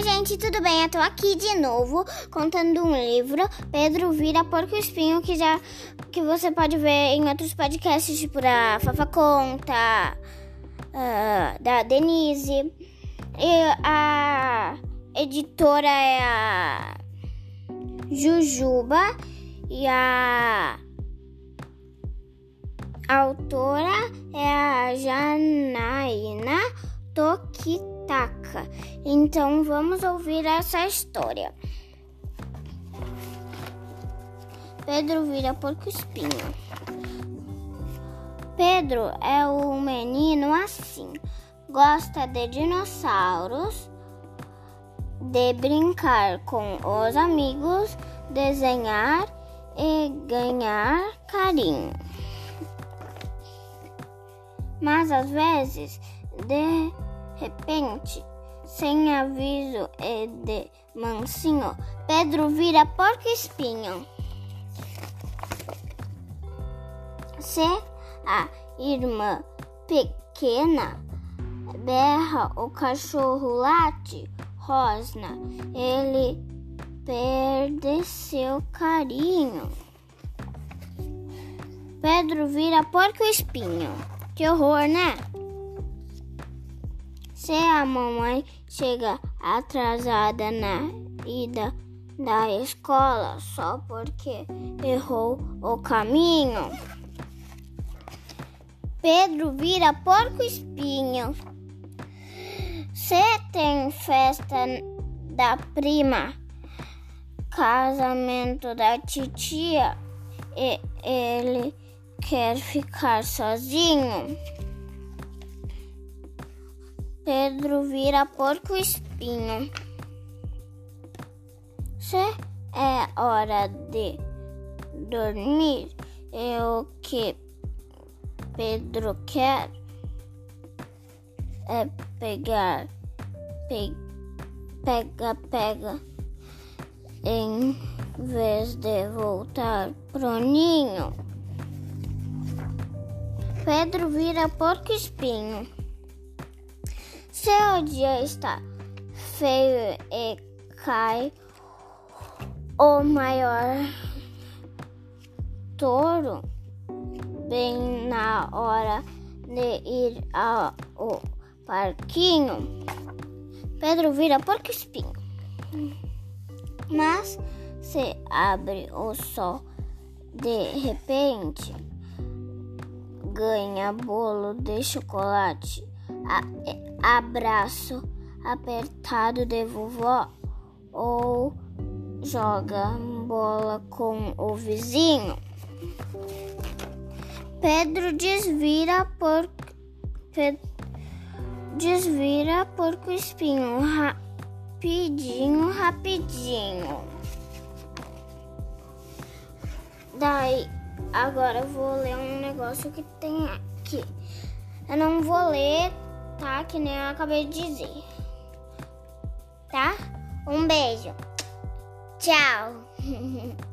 Oi, gente, tudo bem? Eu tô aqui de novo contando um livro, Pedro Vira Porco Espinho, que já que você pode ver em outros podcasts, tipo da Fafa Conta, uh, da Denise. E a editora é a Jujuba e a autora é a Janaína Tokitaka. Então vamos ouvir essa história. Pedro vira porco espinho. Pedro é um menino assim, gosta de dinossauros, de brincar com os amigos, desenhar e ganhar carinho. Mas às vezes, de repente, sem aviso e de mansinho, Pedro vira porco espinho. Se a irmã pequena berra, o cachorro late, rosna, ele perde seu carinho. Pedro vira porco espinho. Que horror, né? Se a mamãe chega atrasada na ida da escola só porque errou o caminho, Pedro vira porco espinho. Se tem festa da prima, casamento da titia, e ele quer ficar sozinho. Pedro vira porco espinho. Se é hora de dormir, é o que Pedro quer é pegar, pe, pega, pega, em vez de voltar pro ninho. Pedro vira porco espinho. Se o dia está feio e cai o maior touro. Bem na hora de ir ao parquinho, Pedro vira porco espinho. Mas se abre o sol de repente, ganha bolo de chocolate, a, abraço apertado de vovó ou joga bola com o vizinho. Pedro desvira por desvira porco espinho rapidinho, rapidinho. Daí Agora eu vou ler um negócio que tem aqui. Eu não vou ler, tá? Que nem eu acabei de dizer. Tá? Um beijo. Tchau.